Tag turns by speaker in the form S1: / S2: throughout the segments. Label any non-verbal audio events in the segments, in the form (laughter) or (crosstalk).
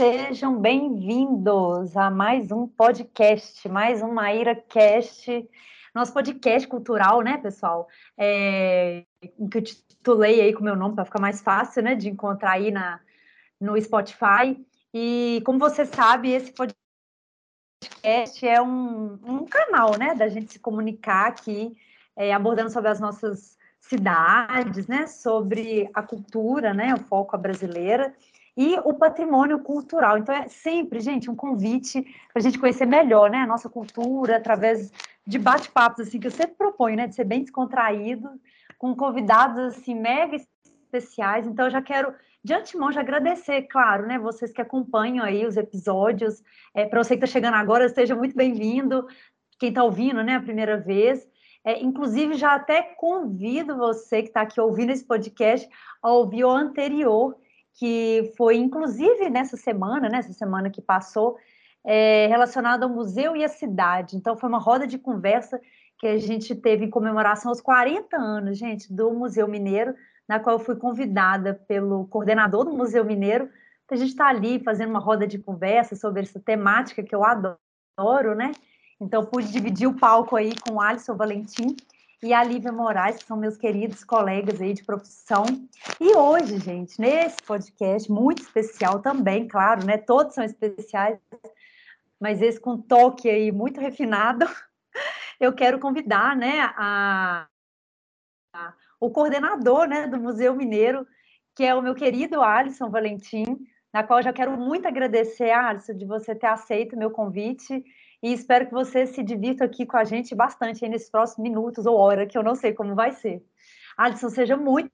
S1: Sejam bem-vindos a mais um podcast, mais um Maíra Cast, nosso podcast cultural, né, pessoal? É, que eu titulei aí com o meu nome para ficar mais fácil, né, de encontrar aí na, no Spotify. E como você sabe, esse podcast é um, um canal, né, da gente se comunicar aqui, é, abordando sobre as nossas cidades, né, sobre a cultura, né, o foco a brasileira e o patrimônio cultural. Então, é sempre, gente, um convite para a gente conhecer melhor né, a nossa cultura, através de bate-papos, assim, que eu sempre proponho, né, de ser bem descontraído, com convidados, assim, mega especiais. Então, eu já quero, de antemão, já agradecer, claro, né, vocês que acompanham aí os episódios. É, para você que está chegando agora, seja muito bem-vindo. Quem está ouvindo, né, a primeira vez. É, inclusive, já até convido você que está aqui ouvindo esse podcast a ouvir o anterior, que foi inclusive nessa semana, nessa semana que passou, é, ao museu e à cidade. Então, foi uma roda de conversa que a gente teve em comemoração aos 40 anos, gente, do Museu Mineiro, na qual eu fui convidada pelo coordenador do Museu Mineiro, para a gente estar tá ali fazendo uma roda de conversa sobre essa temática que eu adoro, né? Então, pude dividir o palco aí com o Alisson Valentim, e a Lívia Moraes, que são meus queridos colegas aí de profissão. E hoje, gente, nesse podcast muito especial também, claro, né? Todos são especiais, mas esse com toque aí muito refinado, (laughs) eu quero convidar, né, a, a, o coordenador, né, do Museu Mineiro, que é o meu querido Alisson Valentim, na qual já quero muito agradecer, Alisson, de você ter aceito o meu convite e espero que você se divirta aqui com a gente bastante nesses próximos minutos ou hora, que eu não sei como vai ser. Alisson, seja muito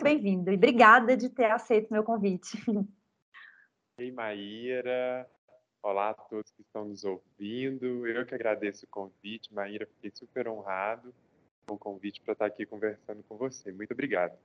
S1: bem-vindo e obrigada de ter aceito meu convite. (laughs)
S2: Ei, Maíra. Olá a todos que estão nos ouvindo. Eu que agradeço o convite, Maíra. Fiquei super honrado com o convite para estar aqui conversando com você. Muito obrigado.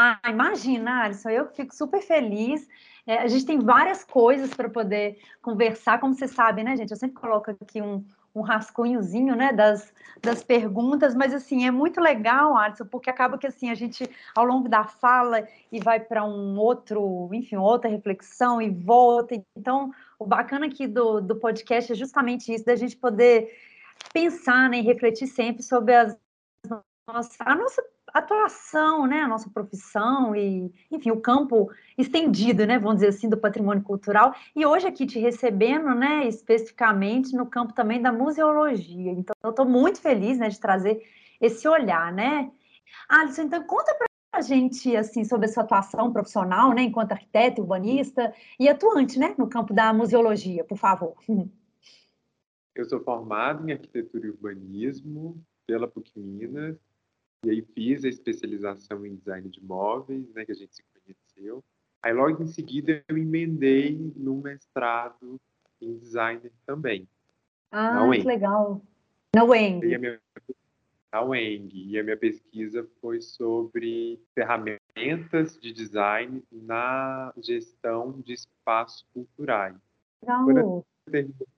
S1: Ah, imagina, Alisson, eu fico super feliz. É, a gente tem várias coisas para poder conversar, como você sabe, né, gente? Eu sempre coloco aqui um, um rascunhozinho, né, das, das perguntas, mas, assim, é muito legal, Alisson, porque acaba que, assim, a gente, ao longo da fala, e vai para um outro, enfim, outra reflexão e volta. Então, o bacana aqui do, do podcast é justamente isso, da gente poder pensar, né, e refletir sempre sobre as, a nossa atuação, né, a nossa profissão e, enfim, o campo estendido, né, vamos dizer assim, do patrimônio cultural. E hoje aqui te recebendo, né, especificamente no campo também da museologia. Então, eu estou muito feliz, né, de trazer esse olhar, né. Alisson, então conta para a gente, assim, sobre a sua atuação profissional, né, enquanto arquiteto, urbanista e atuante, né, no campo da museologia, por favor.
S2: Eu sou formado em arquitetura e urbanismo pela PUC Minas e aí fiz a especialização em design de móveis, né, que a gente se conheceu. Aí logo em seguida eu emendei no mestrado em design também.
S1: Ah, que legal. Na UENG.
S2: E a minha, na UENG. E a minha pesquisa foi sobre ferramentas de design na gestão de espaços culturais.
S1: Legal. Quando eu
S2: terminei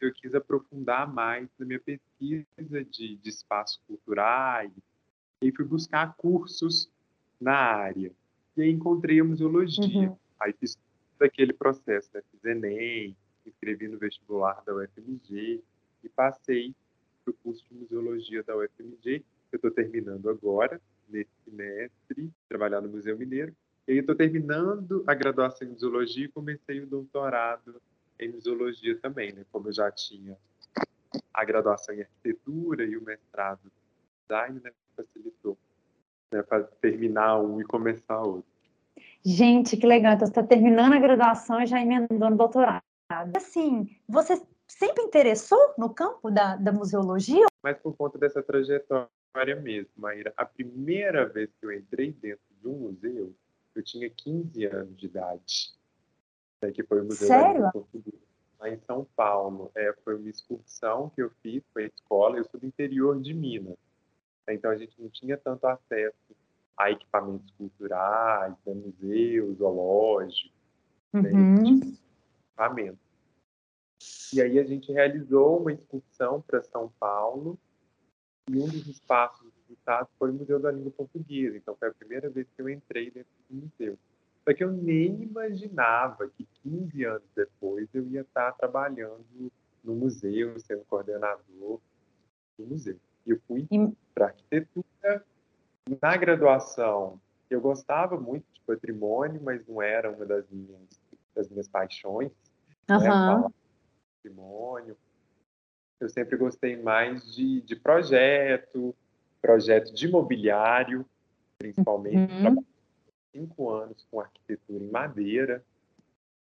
S2: eu quis aprofundar mais na minha pesquisa de, de espaços culturais, e fui buscar cursos na área. E aí encontrei a museologia. Uhum. Aí fiz aquele processo, né? fiz Enem, escrevi no vestibular da UFMG e passei para o curso de museologia da UFMG. Eu estou terminando agora, nesse semestre, trabalhar no Museu Mineiro. E aí estou terminando a graduação em museologia e comecei o doutorado em museologia também, né? Como eu já tinha a graduação em arquitetura e o mestrado em design, né? Facilitou né, para terminar um e começar outro.
S1: Gente, que legal. Então, você está terminando a graduação e já emendando o doutorado. Assim, você sempre interessou no campo da, da museologia?
S2: Mas por conta dessa trajetória mesmo, Maíra. A primeira vez que eu entrei dentro de um museu, eu tinha 15 anos de idade. Né, que foi o Museu
S1: Sério?
S2: da Portuguesa, lá em São Paulo. É, foi uma excursão que eu fiz para a escola. Eu sou do interior de Minas. Então a gente não tinha tanto acesso a equipamentos culturais, a né, museus, zoológicos, né,
S1: uhum.
S2: né, equipamentos. E aí a gente realizou uma excursão para São Paulo e um dos espaços visitados foi o Museu da Língua Portuguesa. Então foi a primeira vez que eu entrei dentro do museu. Só que eu nem imaginava que 15 anos depois eu ia estar trabalhando no museu, sendo coordenador do museu. Eu fui para arquitetura. Na graduação, eu gostava muito de patrimônio, mas não era uma das minhas, das minhas paixões. Uhum. Né, patrimônio. Eu sempre gostei mais de, de projeto, projeto de imobiliário, principalmente. Uhum. cinco anos com arquitetura em madeira.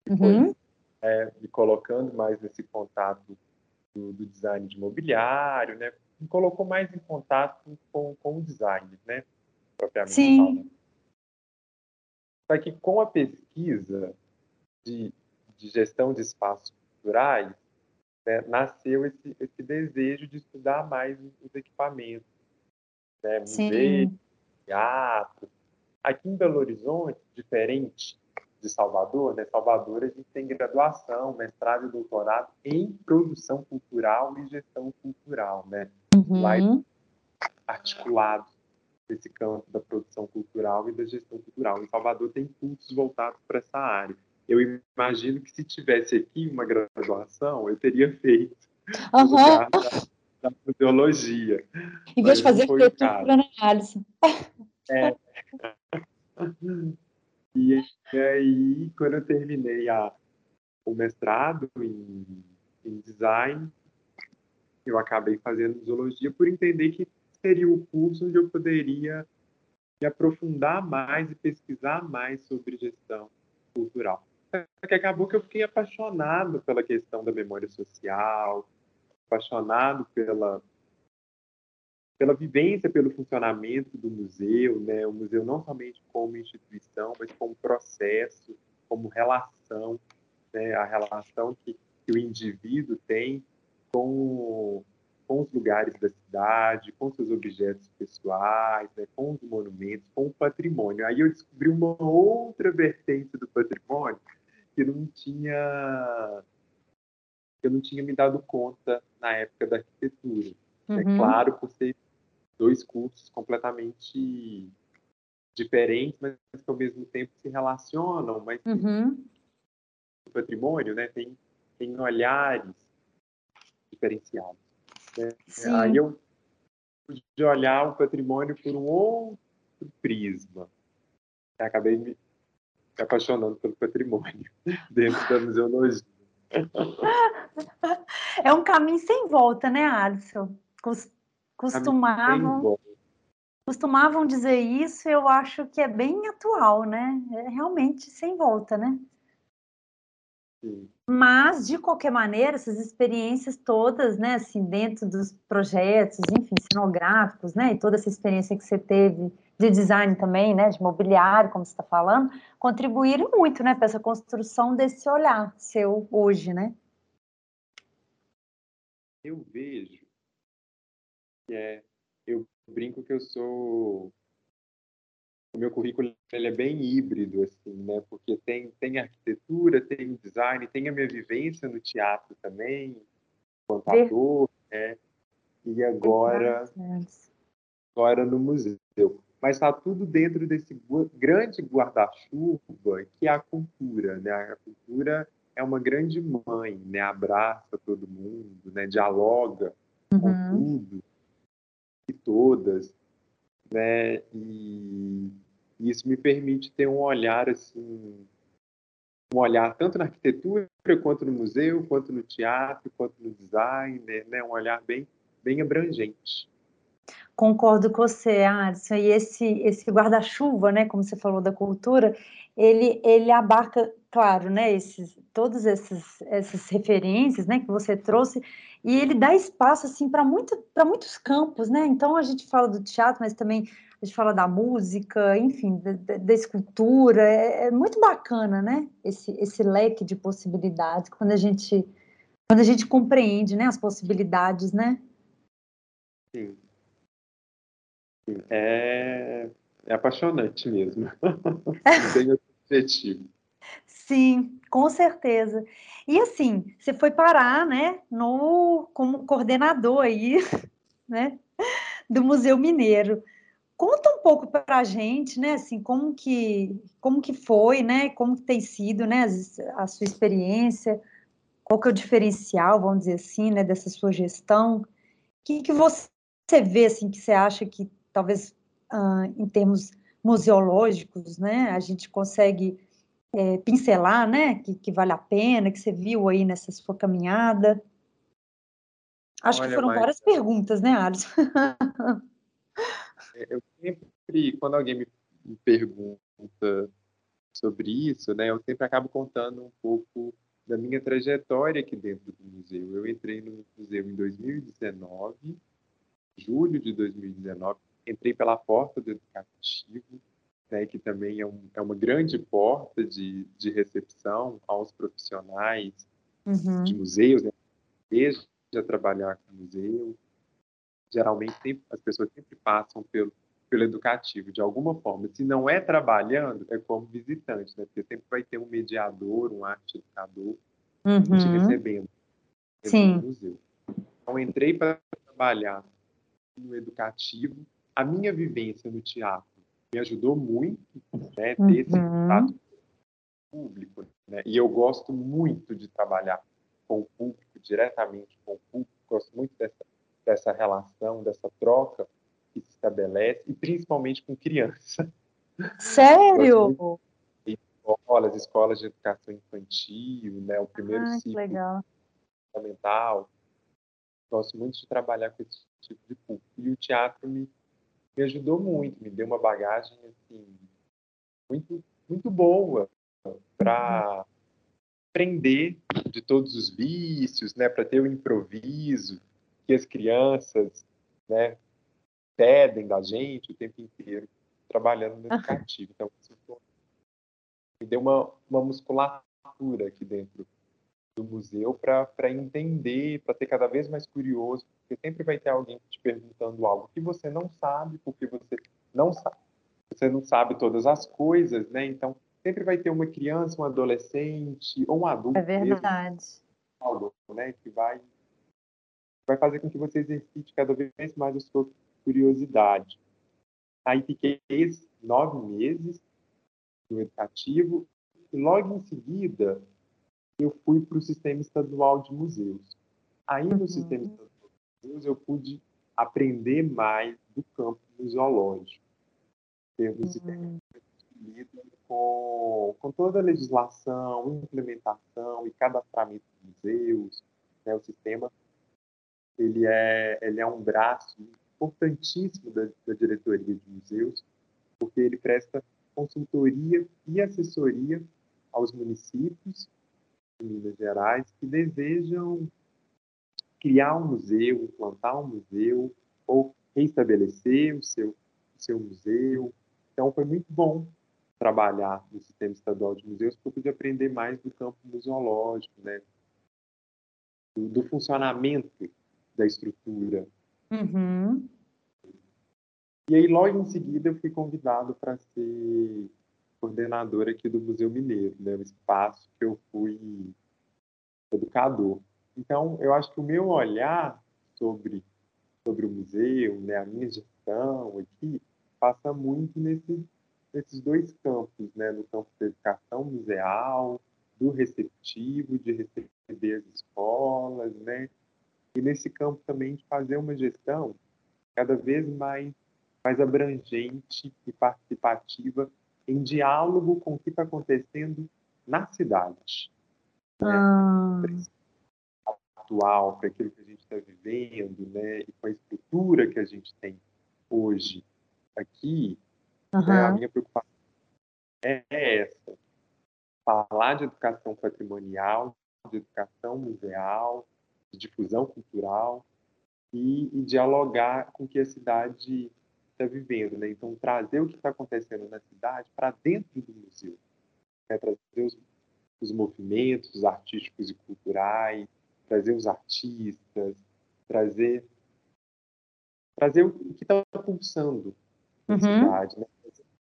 S2: Depois, uhum. é, me colocando mais nesse contato do, do, design de imobiliário, né? Me colocou mais em contato com, com o design, né? Propriamente
S1: Sim. falando.
S2: Só que com a pesquisa de, de gestão de espaços culturais, né, nasceu esse, esse desejo de estudar mais os equipamentos, né, museu, teatro. Aqui em Belo Horizonte, diferente de Salvador, né, Salvador a gente tem graduação, mestrado e doutorado em produção cultural e gestão cultural, né?
S1: Uhum. Lá é
S2: articulado esse campo da produção cultural e da gestão cultural. Em Salvador tem cursos voltados para essa área. Eu imagino que se tivesse aqui uma graduação, eu teria feito
S1: uhum.
S2: da, da museologia.
S1: Em vez de fazer arquitetura, né, Alisson?
S2: É. (laughs) E, e aí, quando eu terminei a, o mestrado em, em design, eu acabei fazendo zoologia por entender que seria o curso onde eu poderia me aprofundar mais e pesquisar mais sobre gestão cultural. Só que acabou que eu fiquei apaixonado pela questão da memória social, apaixonado pela pela vivência, pelo funcionamento do museu, né? O museu não somente como instituição, mas como processo, como relação, né? A relação que, que o indivíduo tem com com os lugares da cidade, com seus objetos pessoais, né, com os monumentos, com o patrimônio. Aí eu descobri uma outra vertente do patrimônio que não tinha eu não tinha me dado conta na época da arquitetura. É uhum. É claro, por ser dois cursos completamente diferentes, mas que ao mesmo tempo se relacionam, mas
S1: uhum.
S2: o patrimônio, né, tem tem olhares diferenciados. Né? Aí eu pude olhar o patrimônio por um outro prisma. acabei me apaixonando pelo patrimônio (laughs) dentro da museologia. (laughs)
S1: É um caminho sem volta, né, Alisson? Costumavam, costumavam dizer isso, eu acho que é bem atual, né? É realmente sem volta, né? Mas, de qualquer maneira, essas experiências todas, né, assim, dentro dos projetos, enfim, cenográficos, né, e toda essa experiência que você teve de design também, né, de mobiliário, como você está falando, contribuíram muito, né, para essa construção desse olhar seu hoje, né?
S2: Eu vejo que é, eu brinco que eu sou o meu currículo ele é bem híbrido, assim, né? Porque tem, tem arquitetura, tem design, tem a minha vivência no teatro também, enquanto ator, né? E agora, agora no museu. Mas está tudo dentro desse grande guarda-chuva que é a cultura, né? A cultura é uma grande mãe, né? Abraça todo mundo, né? Dialoga uhum. com tudo e todas, né? E isso me permite ter um olhar assim, um olhar tanto na arquitetura quanto no museu, quanto no teatro, quanto no design, né? Um olhar bem, bem abrangente.
S1: Concordo com você, Alisson. E esse, esse guarda-chuva, né, como você falou da cultura, ele, ele abarca, claro, né, esses, todas esses, essas referências, né, que você trouxe, e ele dá espaço assim para muito, muitos campos, né? Então a gente fala do teatro, mas também a gente fala da música, enfim, da, da escultura, é, é, muito bacana, né? Esse, esse leque de possibilidades, quando a gente, quando a gente compreende, né, as possibilidades, né?
S2: Sim. É, é apaixonante mesmo. (laughs) Bem objetivo.
S1: Sim, com certeza. E assim, você foi parar, né, no como coordenador aí, (laughs) né, do Museu Mineiro. conta um pouco para a gente, né, assim, como que, como que foi, né, como que tem sido, né, a sua experiência, qual que é o diferencial, vamos dizer assim, né, dessa sua gestão, o que, que você vê, assim, que você acha que talvez ah, em termos museológicos, né, a gente consegue é, pincelar, né, que, que, vale a pena, que você viu aí nessa sua caminhada? Acho Olha, que foram várias perguntas, né, Alisson? (laughs)
S2: Eu sempre, quando alguém me pergunta sobre isso, né, eu sempre acabo contando um pouco da minha trajetória aqui dentro do museu. Eu entrei no museu em 2019, julho de 2019, entrei pela porta do educativo, né, que também é, um, é, uma grande porta de, de recepção aos profissionais uhum. de museus, né, desde a trabalhar com museu, geralmente sempre, as pessoas sempre passam pelo, pelo educativo, de alguma forma. Se não é trabalhando, é como visitante, né? Porque sempre vai ter um mediador, um arte educador uhum. te recebendo
S1: Sim.
S2: no museu. Então, entrei para trabalhar no educativo. A minha vivência no teatro me ajudou muito, né? Ter uhum. esse contato público, né? E eu gosto muito de trabalhar com o público, diretamente com o público. Gosto muito dessa dessa relação, dessa troca que se estabelece, e principalmente com criança.
S1: Sério?
S2: Escolas, escolas de educação infantil, né, o primeiro
S1: ah,
S2: ciclo
S1: legal.
S2: fundamental. Gosto muito de trabalhar com esse tipo de público. E o teatro me, me ajudou muito, me deu uma bagagem assim, muito, muito boa para aprender de todos os vícios, né, para ter o improviso, que as crianças né, pedem da gente o tempo inteiro, trabalhando no educativo. Então, isso me deu uma, uma musculatura aqui dentro do museu para entender, para ter cada vez mais curioso, porque sempre vai ter alguém te perguntando algo que você não sabe, porque você não sabe, você não sabe todas as coisas, né? Então, sempre vai ter uma criança, um adolescente ou um adulto.
S1: É verdade. Mesmo,
S2: algo, né, que vai vai fazer com que você exercite cada vez mais a sua curiosidade. Aí fiquei nove meses no educativo e logo em seguida eu fui para o sistema estadual de museus. Aí no uhum. sistema estadual museus eu pude aprender mais do campo museológico. Termos uhum. com, com toda a legislação, implementação e cadastramento de museus, né, o sistema ele é, ele é um braço importantíssimo da, da diretoria de museus, porque ele presta consultoria e assessoria aos municípios de Minas Gerais que desejam criar um museu, implantar um museu ou restabelecer o seu, o seu museu. Então, foi muito bom trabalhar no sistema estadual de museus, porque eu pude aprender mais do campo museológico, né? do, do funcionamento da estrutura.
S1: Uhum.
S2: E aí, logo em seguida, eu fui convidado para ser coordenador aqui do Museu Mineiro, né, o espaço que eu fui educador. Então, eu acho que o meu olhar sobre, sobre o museu, né, a minha gestão aqui, passa muito nesse, nesses dois campos, né, no campo da educação museal, do receptivo, de receber as escolas, né, e nesse campo também de fazer uma gestão cada vez mais, mais abrangente e participativa em diálogo com o que está acontecendo na cidade. Né? Ah. Atual, para aquilo que a gente está vivendo, né? e com a estrutura que a gente tem hoje aqui, uhum. né? a minha preocupação é essa. Falar de educação patrimonial, de educação museal, de difusão cultural e, e dialogar com o que a cidade está vivendo. Né? Então, trazer o que está acontecendo na cidade para dentro do museu. Né? Trazer os, os movimentos artísticos e culturais, trazer os artistas, trazer trazer o que está pulsando na uhum. cidade, né?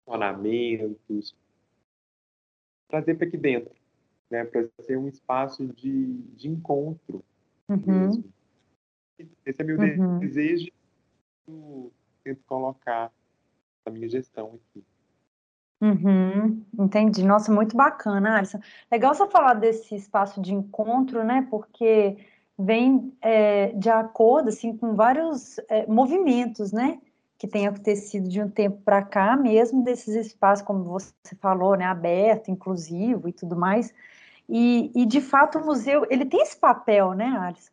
S2: funcionamentos, trazer para aqui dentro, né? para ser um espaço de, de encontro
S1: Uhum.
S2: Esse é meu uhum. desejo. Eu tento colocar da minha gestão aqui.
S1: Uhum, entendi. Nossa, muito bacana, Alisson. Legal você falar desse espaço de encontro, né? Porque vem é, de acordo assim com vários é, movimentos, né? Que tem acontecido de um tempo para cá, mesmo desses espaços, como você falou, né? Aberto, inclusivo e tudo mais. E, e de fato o museu ele tem esse papel, né, Alisson?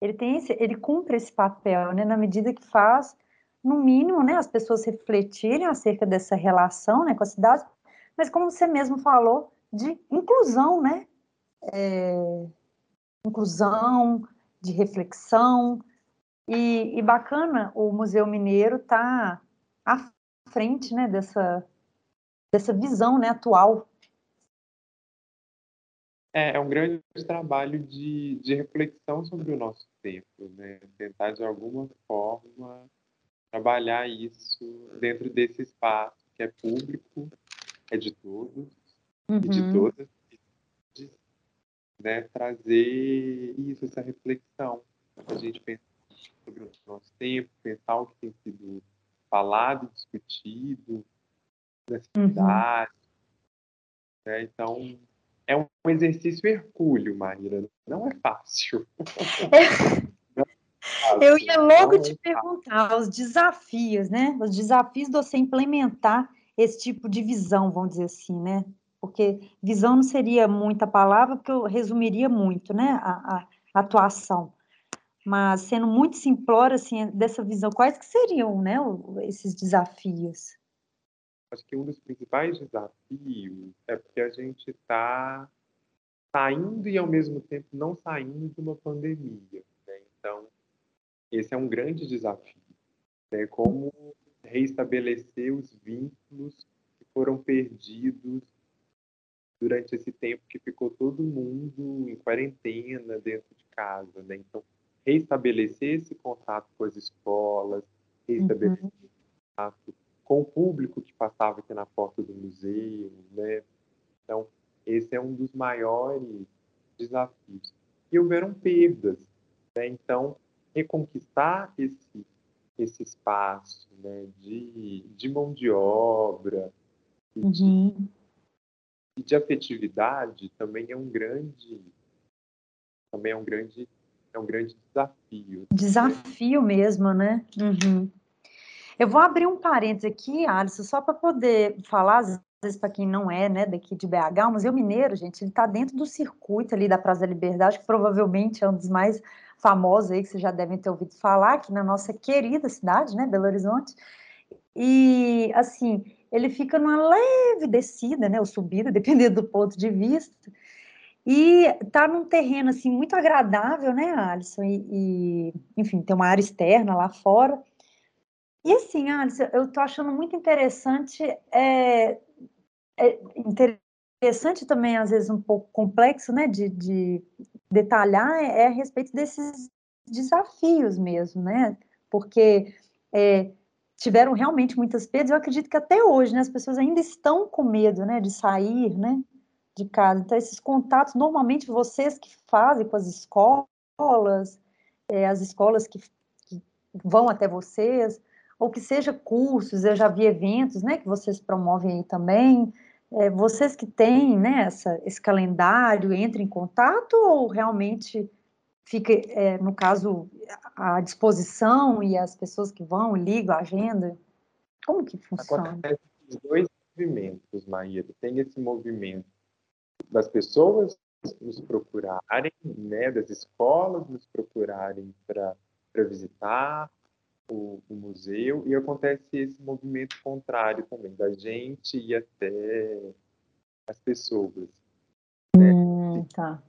S1: Ele tem esse, ele cumpre esse papel, né? Na medida que faz no mínimo, né, as pessoas refletirem acerca dessa relação, né, com a cidade, mas como você mesmo falou, de inclusão, né, é, inclusão, de reflexão, e, e, bacana o Museu Mineiro tá à frente, né, dessa, dessa visão, né, atual.
S2: É, é um grande trabalho de, de reflexão sobre o nosso tempo, né, tentar de alguma forma trabalhar isso dentro desse espaço que é público, é de todos uhum. e de uhum. todas, né, trazer isso, essa reflexão, a gente pensar sobre o nosso tempo, pensar o que tem sido falado, discutido uhum. cidade. Né? Então, é um exercício hercúleo, Maíra, não é fácil. (laughs)
S1: Eu ia logo te perguntar os desafios, né? Os desafios de você implementar esse tipo de visão, vamos dizer assim, né? Porque visão não seria muita palavra, porque eu resumiria muito, né? A, a, atuação. Mas sendo muito simplório, assim, dessa visão, quais que seriam, né? Esses desafios?
S2: Acho que um dos principais desafios é porque a gente está saindo e ao mesmo tempo não saindo de uma pandemia. Esse é um grande desafio. Né? Como reestabelecer os vínculos que foram perdidos durante esse tempo que ficou todo mundo em quarentena dentro de casa. Né? Então, reestabelecer esse contato com as escolas, reestabelecer uhum. contato com o público que passava aqui na porta do museu. Né? Então, esse é um dos maiores desafios. E houveram perdas. Né? Então, reconquistar esse, esse espaço né, de, de mão de obra e, uhum. de, e de afetividade também é um grande também é um grande é um grande desafio.
S1: Desafio né? mesmo, né? Uhum. Eu vou abrir um parênteses aqui, Alisson, só para poder falar, às vezes, para quem não é, né, daqui de BH, o Museu Mineiro, gente, ele está dentro do circuito ali da Praça da Liberdade, que provavelmente é um dos mais famosos aí, que vocês já devem ter ouvido falar, aqui na nossa querida cidade, né, Belo Horizonte. E, assim, ele fica numa leve descida, né, ou subida, (laughs) dependendo do ponto de vista, e tá num terreno, assim, muito agradável, né, Alisson, e, e enfim, tem uma área externa lá fora, e assim, Alisson, eu tô achando muito interessante, é, é interessante também, às vezes, um pouco complexo, né, de, de detalhar, é, é, a respeito desses desafios mesmo, né, porque é, tiveram realmente muitas perdas, eu acredito que até hoje, né, as pessoas ainda estão com medo, né, de sair, né, de casa, então esses contatos, normalmente vocês que fazem com as escolas, é, as escolas que, que vão até vocês, ou que seja cursos, eu já vi eventos, né, que vocês promovem aí também, é, vocês que têm né, essa, esse calendário, entram em contato ou realmente fica, é, no caso, à disposição e as pessoas que vão ligam a agenda? Como que funciona?
S2: Acontece dois movimentos, Maíra. Tem esse movimento das pessoas nos procurarem, né, das escolas nos procurarem para visitar, o, o, museu e acontece esse movimento contrário também, da gente ir até as pessoas.
S1: Né? Hum, tá.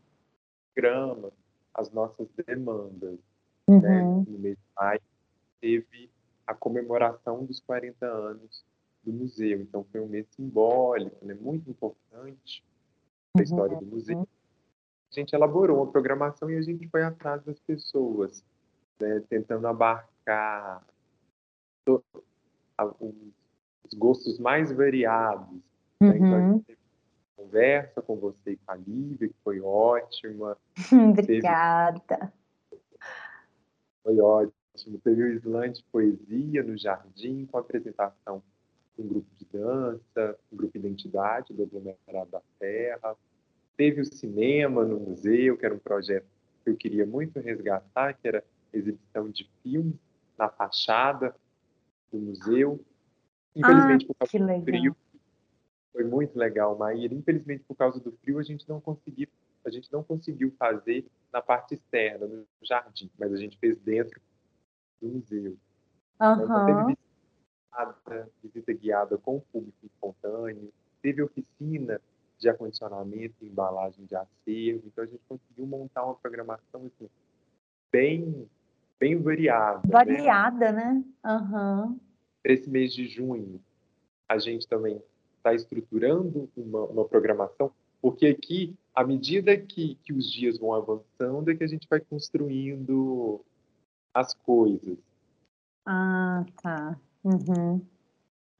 S2: Grama, as nossas demandas. Né? Uhum. Né? No mês de maio teve a comemoração dos 40 anos do museu, então foi um mês simbólico, né? muito importante na história do museu. Uhum. A gente elaborou uma programação e a gente foi atrás das pessoas, né? tentando abarcar buscar os gostos mais variados. Uhum. Né? Então, a gente teve conversa com você e com a Lívia, que foi ótima. (laughs)
S1: Obrigada.
S2: Teve... Foi ótimo. ótimo. Teve o slam de poesia no jardim, com apresentação um grupo de dança, um grupo Identidade do Aglomerado da Terra. Teve o cinema no museu, que era um projeto que eu queria muito resgatar, que era exibição de filmes na fachada do museu. Infelizmente,
S1: ah, por causa do frio,
S2: foi muito legal, Maíra. Infelizmente, por causa do frio, a gente não conseguiu, a gente não conseguiu fazer na parte externa, no jardim, mas a gente fez dentro do museu.
S1: Uhum. Então, teve
S2: visita, visita guiada com o público espontâneo, teve oficina de acondicionamento e embalagem de acervo, então a gente conseguiu montar uma programação assim, bem, bem variada.
S1: Né? Variada, né? né? Uhum.
S2: Para esse mês de junho, a gente também está estruturando uma, uma, programação, porque aqui, à medida que, que os dias vão avançando, é que a gente vai construindo as coisas.
S1: Ah, tá. Uhum.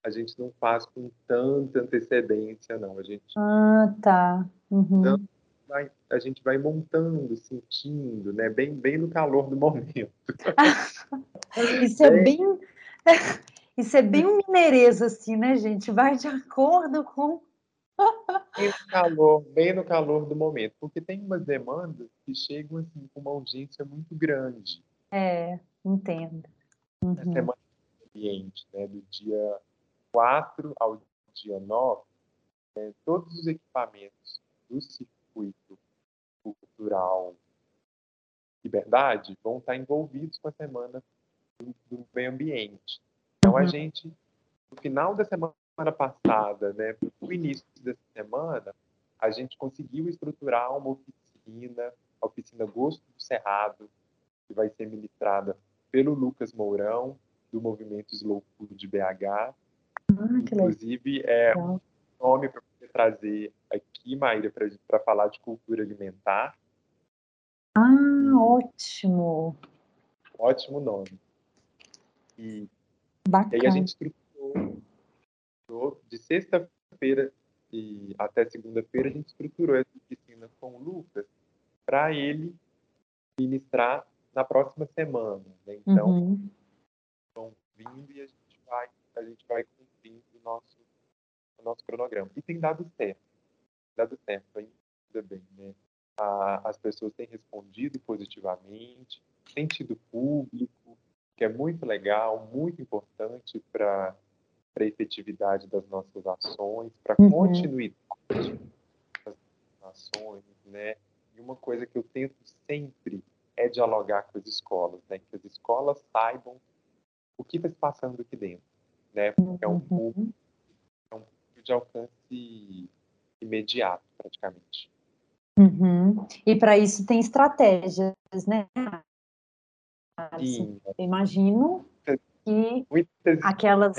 S2: A gente não faz com tanta antecedência, não. A gente.
S1: Ah, tá. Uhum.
S2: Vai, a gente vai montando, sentindo, né? Bem, bem no calor do (laughs) momento. (laughs)
S1: Isso é bem. (laughs) Isso é bem um mineirês, assim, né, gente? Vai de acordo com.
S2: bem no calor, bem no calor do momento, porque tem umas demandas que chegam assim com uma urgência muito grande.
S1: É, entendo. Uhum.
S2: A semana ambiente, né, do dia 4 ao dia 9, né, todos os equipamentos do circuito cultural Liberdade vão estar envolvidos com a semana do, do meio ambiente. Então, a uhum. gente, no final da semana passada, né, no início dessa semana, a gente conseguiu estruturar uma oficina, a oficina Gosto do Cerrado, que vai ser ministrada pelo Lucas Mourão, do movimento Slow Food de BH. Ah, Inclusive, é um nome para trazer aqui, Maíra, para falar de cultura alimentar.
S1: Ah, ótimo!
S2: Ótimo nome. E
S1: Bacana.
S2: E aí a gente estruturou de sexta-feira e até segunda-feira a gente estruturou essa oficina com o Lucas para ele ministrar na próxima semana. Né? Então, uhum. vão vindo e a gente vai, a gente vai cumprindo o nosso, nosso cronograma. E tem dado certo. Dado certo, ainda bem, né? A, as pessoas têm respondido positivamente, tem tido público, que é muito legal, muito importante para a efetividade das nossas ações, para a uhum. continuidade das ações, né? E uma coisa que eu tento sempre é dialogar com as escolas, né? Que as escolas saibam o que está se passando aqui dentro, né? Porque é um uhum. público, é um público de alcance imediato, praticamente.
S1: Uhum. E para isso tem estratégias, né? Sim. Eu imagino que
S2: Muitas
S1: aquelas.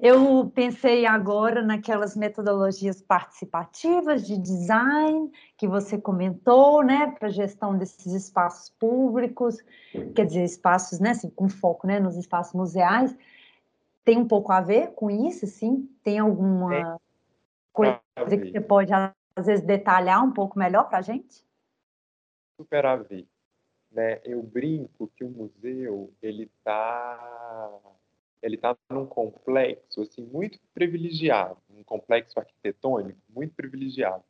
S1: Eu pensei agora naquelas metodologias participativas de design que você comentou, né, para gestão desses espaços públicos, quer dizer, espaços, né, assim, com foco, né, nos espaços museais. Tem um pouco a ver com isso, sim? Tem alguma é. coisa que você pode às vezes detalhar um pouco melhor para a gente?
S2: super a ver. Né? Eu brinco que o museu ele está ele tá num complexo assim muito privilegiado, um complexo arquitetônico muito privilegiado,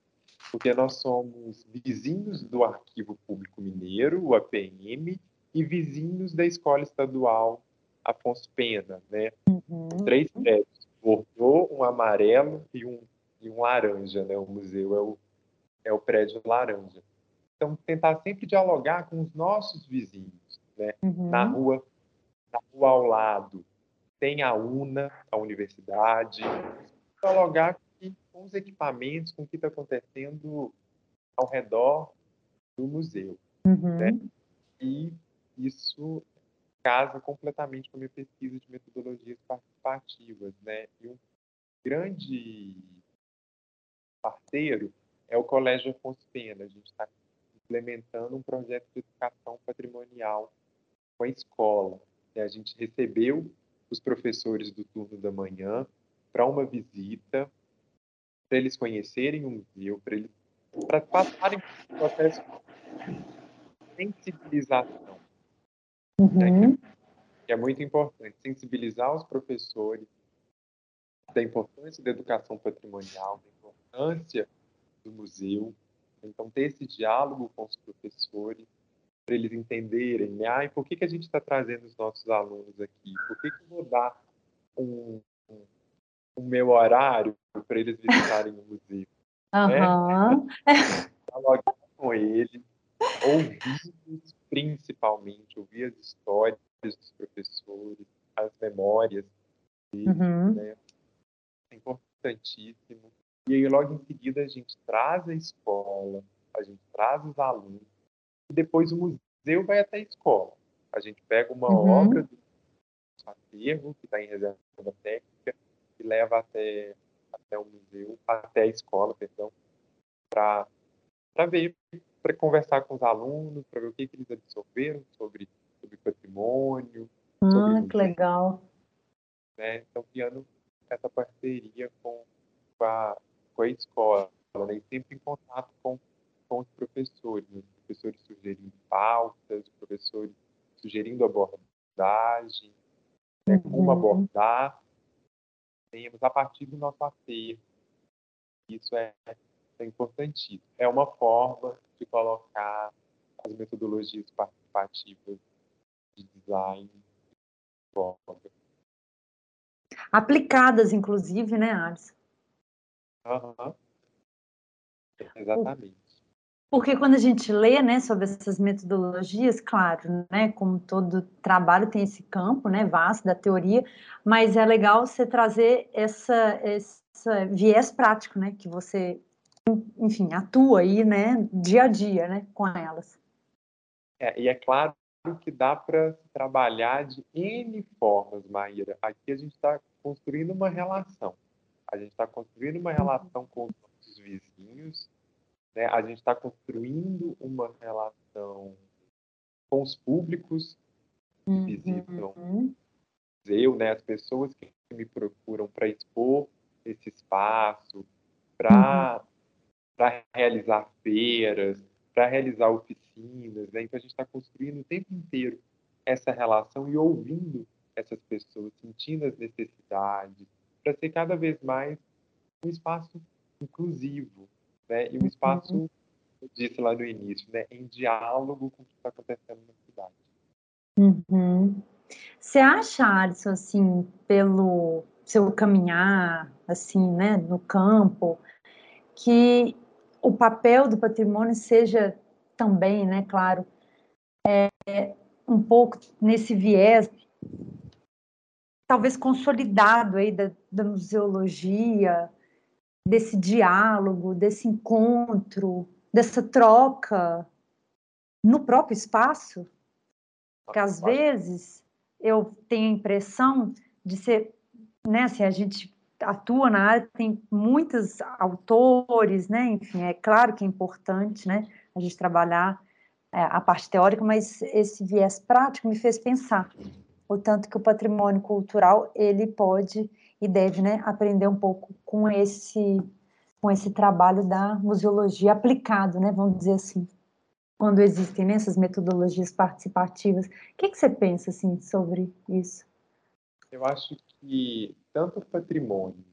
S2: porque nós somos vizinhos do Arquivo Público Mineiro, o APM, e vizinhos da Escola Estadual Afonso Pena, né? Uhum. Três prédios, um bordô, um amarelo e um, e um laranja, né? O museu é o, é o prédio laranja. Então, tentar sempre dialogar com os nossos vizinhos, né? Uhum. Na rua, na rua ao lado, tem a UNA, a universidade, dialogar com os equipamentos, com o que está acontecendo ao redor do museu. Uhum. Né? E isso casa completamente com a minha pesquisa de metodologias participativas. Né? E um grande parceiro é o Colégio Afonso Pena. A gente está implementando um projeto de educação patrimonial com a escola. A gente recebeu os professores do turno da manhã para uma visita, para eles conhecerem o museu, para eles para passarem por um processo sensibilização.
S1: Uhum.
S2: Né? Que é muito importante, sensibilizar os professores da importância da educação patrimonial, da importância do museu. Então, ter esse diálogo com os professores, para eles entenderem, né? Ah, e por que, que a gente está trazendo os nossos alunos aqui? Por que, que eu vou dar um, um, um meu horário para eles visitarem o museu?
S1: Uhum. Né?
S2: Dialogar com eles, ouvir principalmente, ouvir as histórias dos professores, as memórias deles, uhum. né? É importantíssimo. E aí, logo em seguida, a gente traz a escola, a gente traz os alunos, e depois o museu vai até a escola. A gente pega uma uhum. obra do acervo, que está em reserva técnica, e leva até, até o museu, até a escola, perdão, para ver, para conversar com os alunos, para ver o que, que eles absorveram sobre, sobre patrimônio.
S1: Ah, sobre que legal.
S2: Né? Então, criando essa parceria com, com, a, com a escola, né? e sempre em contato com, com os professores, né? Professores sugerindo pautas, professores sugerindo abordagem, né? uhum. como abordar, temos a partir do nosso acervo. Isso é, é importantíssimo. É uma forma de colocar as metodologias participativas de design
S1: aplicadas, inclusive, né, Alisson?
S2: Uhum. Exatamente.
S1: Porque quando a gente lê, né, sobre essas metodologias, claro, né, como todo trabalho tem esse campo, né, vasto da teoria, mas é legal você trazer essa, essa viés prático, né, que você, enfim, atua aí, né, dia a dia, né, com elas.
S2: É, e é claro que dá para trabalhar de N formas, Maíra. Aqui a gente está construindo uma relação. A gente está construindo uma relação com os nossos vizinhos, né? a gente está construindo uma relação com os públicos que uhum. visitam o museu, né? as pessoas que me procuram para expor esse espaço, para uhum. realizar feiras, para realizar oficinas. Né? Então, a gente está construindo o tempo inteiro essa relação e ouvindo essas pessoas, sentindo as necessidades, para ser cada vez mais um espaço inclusivo, né? E um espaço, uhum. eu disse lá no início, né? Em diálogo com o que está acontecendo na cidade.
S1: Uhum. Você acha, Alisson, assim, pelo seu caminhar, assim, né, no campo, que o papel do patrimônio seja também, né, claro, é, um pouco nesse viés talvez consolidado aí da, da museologia, desse diálogo, desse encontro, dessa troca no próprio espaço, que às vezes eu tenho a impressão de ser, né, assim, a gente atua na área, tem muitos autores, né, enfim, é claro que é importante, né, a gente trabalhar é, a parte teórica, mas esse viés prático me fez pensar o tanto que o patrimônio cultural ele pode e deve né, aprender um pouco com esse com esse trabalho da museologia aplicado, né, vamos dizer assim, quando existem né, essas metodologias participativas. O que, que você pensa assim sobre isso?
S2: Eu acho que tanto o patrimônio,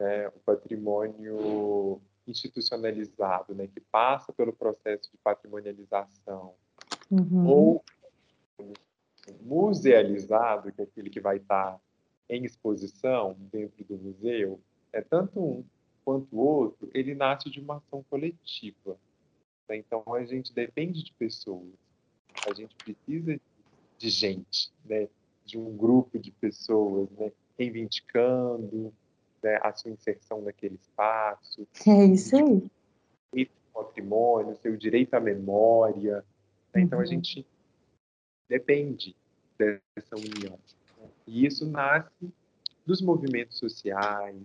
S2: né, o patrimônio institucionalizado, né, que passa pelo processo de patrimonialização, uhum. ou musealizado, que é aquele que vai estar em exposição dentro do museu, é tanto um quanto o outro, ele nasce de uma ação coletiva. Né? Então, a gente depende de pessoas. A gente precisa de gente, né? de um grupo de pessoas né? reivindicando né? a sua inserção naquele espaço.
S1: É isso aí.
S2: O patrimônio, seu direito à memória. Né? Então, uhum. a gente depende dessa união. E isso nasce dos movimentos sociais,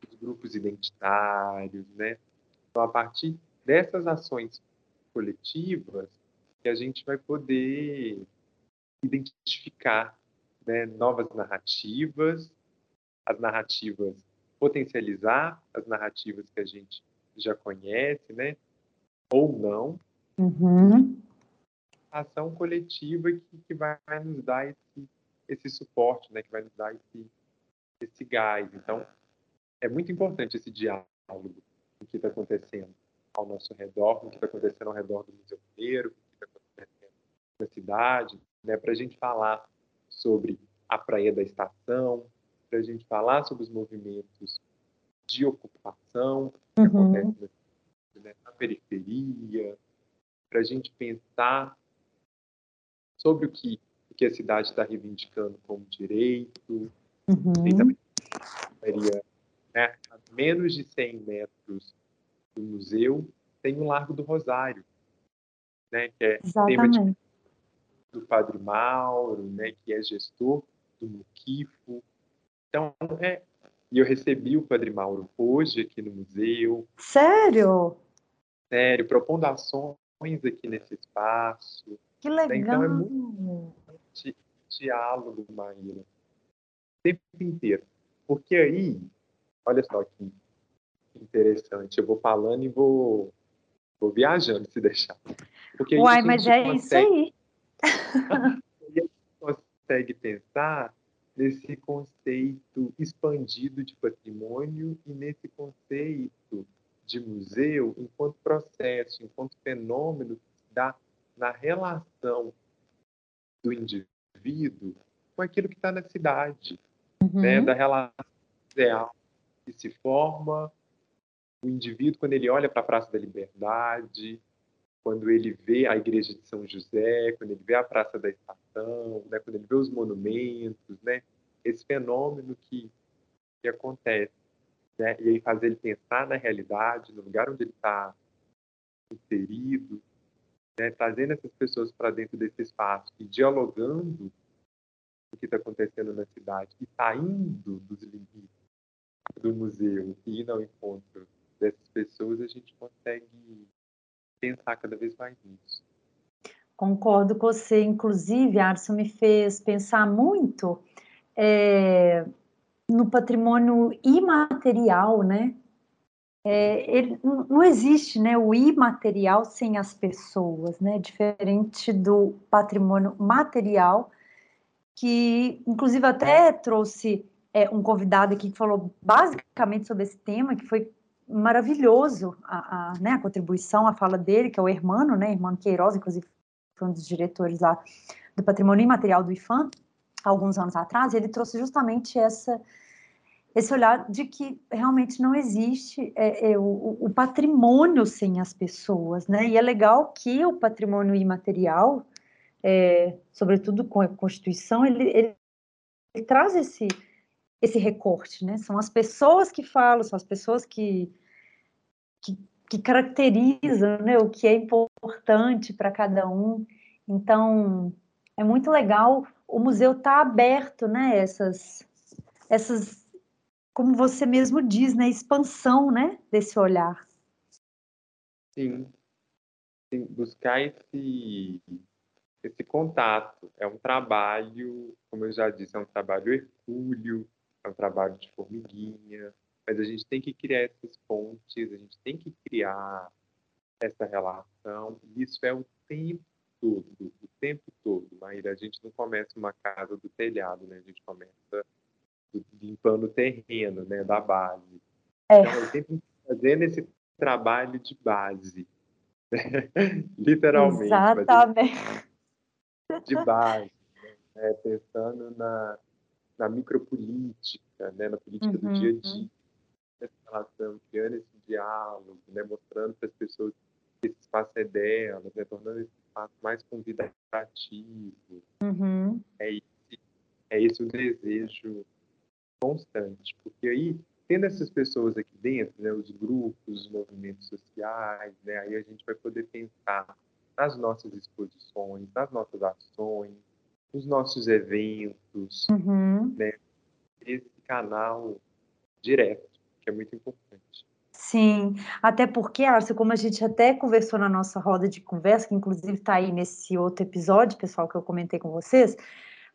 S2: dos grupos identitários, né? Então, a partir dessas ações coletivas, que a gente vai poder identificar né, novas narrativas, as narrativas potencializar as narrativas que a gente já conhece, né? Ou não,
S1: Uhum.
S2: Ação coletiva que, que vai nos dar esse, esse suporte, né? que vai nos dar esse, esse gás. Então, é muito importante esse diálogo o que está acontecendo ao nosso redor, o que está acontecendo ao redor do Museu Mineiro, o que está acontecendo na cidade, né, para a gente falar sobre a Praia da Estação, para a gente falar sobre os movimentos de ocupação que uhum. acontecem né, na periferia, para a gente pensar sobre o que, que a cidade está reivindicando como direito. Uhum. Tem também né, a menos de 100 metros do museu, tem o Largo do Rosário, né, que é
S1: Exatamente. tema
S2: do Padre Mauro, né, que é gestor do Muquifo. Então, é, e eu recebi o Padre Mauro hoje aqui no museu.
S1: Sério?
S2: Sério, propondo ações aqui nesse espaço.
S1: Que legal!
S2: Então, é muito diálogo, Maíra. O tempo inteiro. Porque aí, olha só que interessante, eu vou falando e vou, vou viajando, se deixar.
S1: Porque Uai, mas é consegue, isso aí. (laughs)
S2: a gente consegue pensar nesse conceito expandido de patrimônio e nesse conceito de museu enquanto processo, enquanto fenômeno da, na relação do indivíduo com aquilo que está na cidade, uhum. né? da relação real que se forma o indivíduo quando ele olha para a Praça da Liberdade, quando ele vê a Igreja de São José, quando ele vê a Praça da Estação, né? quando ele vê os monumentos, né? esse fenômeno que, que acontece. Né? E aí fazer ele pensar na realidade, no lugar onde ele está inserido, né? trazendo essas pessoas para dentro desse espaço e dialogando o que está acontecendo na cidade e saindo dos limites do museu e indo ao encontro dessas pessoas, a gente consegue pensar cada vez mais nisso.
S1: Concordo com você. Inclusive, Arson me fez pensar muito é, no patrimônio imaterial, né? É, ele, não existe né, o imaterial sem as pessoas, né? Diferente do patrimônio material, que inclusive até trouxe é, um convidado aqui que falou basicamente sobre esse tema, que foi maravilhoso a, a, né, a contribuição, a fala dele, que é o Hermano, né, Hermano Queiroz, inclusive foi um dos diretores lá do Patrimônio Imaterial do IFAM, alguns anos atrás, ele trouxe justamente essa esse olhar de que realmente não existe é, é, o, o, patrimônio sem as pessoas, né? E é legal que o patrimônio imaterial, é, sobretudo com a Constituição, ele, ele, ele, traz esse, esse recorte, né? São as pessoas que falam, são as pessoas que, que, que caracterizam né, o que é importante para cada um. Então, é muito legal. O museu está aberto, né? Essas, essas, como você mesmo diz, né? Expansão, né? Desse olhar.
S2: Sim. Sim. Buscar esse, esse contato. É um trabalho, como eu já disse, é um trabalho hercúleo, é um trabalho de formiguinha, mas a gente tem que criar essas pontes, a gente tem que criar essa relação, e isso é o tempo todo, o tempo todo, Maíra. A gente não começa uma casa do telhado, né? A gente começa limpando o terreno, né? Da base. É. Então, eu sempre fazendo esse trabalho de base, né? (laughs) literalmente.
S1: Exatamente.
S2: De base, né? pensando na, na micropolítica, né? na política uhum. do dia a uhum. dia, essa relação, criando esse diálogo, né? mostrando para as pessoas que esse espaço é delas, né? tornando esse espaço mais convidativo.
S1: Uhum.
S2: É, esse, é esse o desejo constante, porque aí, tendo essas pessoas aqui dentro, né, os grupos, os movimentos sociais, né, aí a gente vai poder pensar nas nossas exposições, nas nossas ações, nos nossos eventos,
S1: uhum.
S2: né, esse canal direto, que é muito importante.
S1: Sim, até porque, Arce, como a gente até conversou na nossa roda de conversa, que inclusive está aí nesse outro episódio, pessoal, que eu comentei com vocês,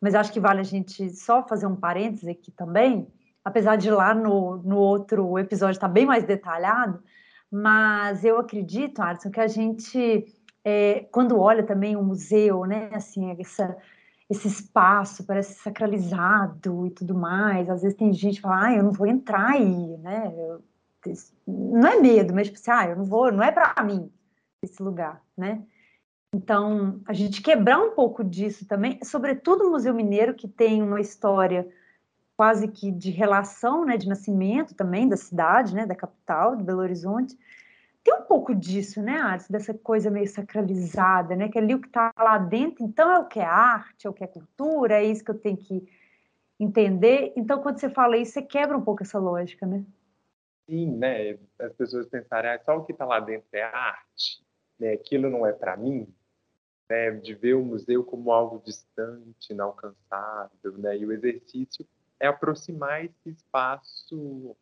S1: mas acho que vale a gente só fazer um parênteses aqui também, apesar de lá no, no outro episódio estar tá bem mais detalhado, mas eu acredito, Arson, que a gente é, quando olha também o museu, né, assim, essa, esse espaço parece sacralizado e tudo mais, às vezes tem gente que fala, ah, eu não vou entrar aí, né, eu, não é medo, mas tipo assim, ah, eu não vou, não é para mim esse lugar, né, então, a gente quebrar um pouco disso também, sobretudo o Museu Mineiro, que tem uma história quase que de relação, né, de nascimento também da cidade, né, da capital, de Belo Horizonte, tem um pouco disso, né, Arte, dessa coisa meio sacralizada, né, que ali o que está lá dentro, então é o que é arte, é o que é cultura, é isso que eu tenho que entender. Então, quando você fala isso, você quebra um pouco essa lógica, né?
S2: Sim, né, as pessoas pensarem, ah, só o que está lá dentro é arte, né, aquilo não é para mim, né, de ver o museu como algo distante, inalcançável, né, e o exercício é aproximar esse espaço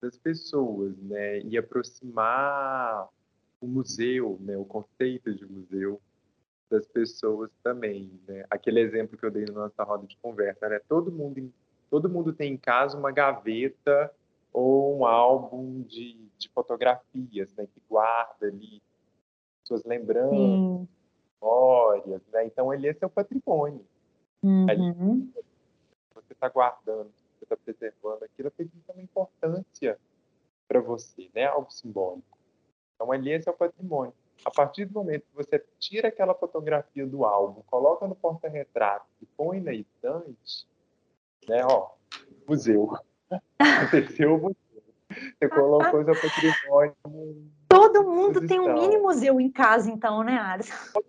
S2: das pessoas, né, e aproximar o museu, né, o conceito de museu das pessoas também, né. Aquele exemplo que eu dei na nossa roda de conversa, né, todo mundo todo mundo tem em casa uma gaveta ou um álbum de, de fotografias, né, que guarda ali suas lembranças, Sim memórias, né? Então ele é seu patrimônio.
S1: Uhum.
S2: você está guardando, você está preservando aquilo, tem uma importância para você, né? Algo simbólico. Então ali é seu patrimônio. A partir do momento que você tira aquela fotografia do álbum, coloca no porta-retrato e põe na estante, né? Ó, museu. (laughs) Aconteceu o museu. Você colocou seu patrimônio.
S1: Todo mundo tem um mini museu em casa, então, né, Alisson?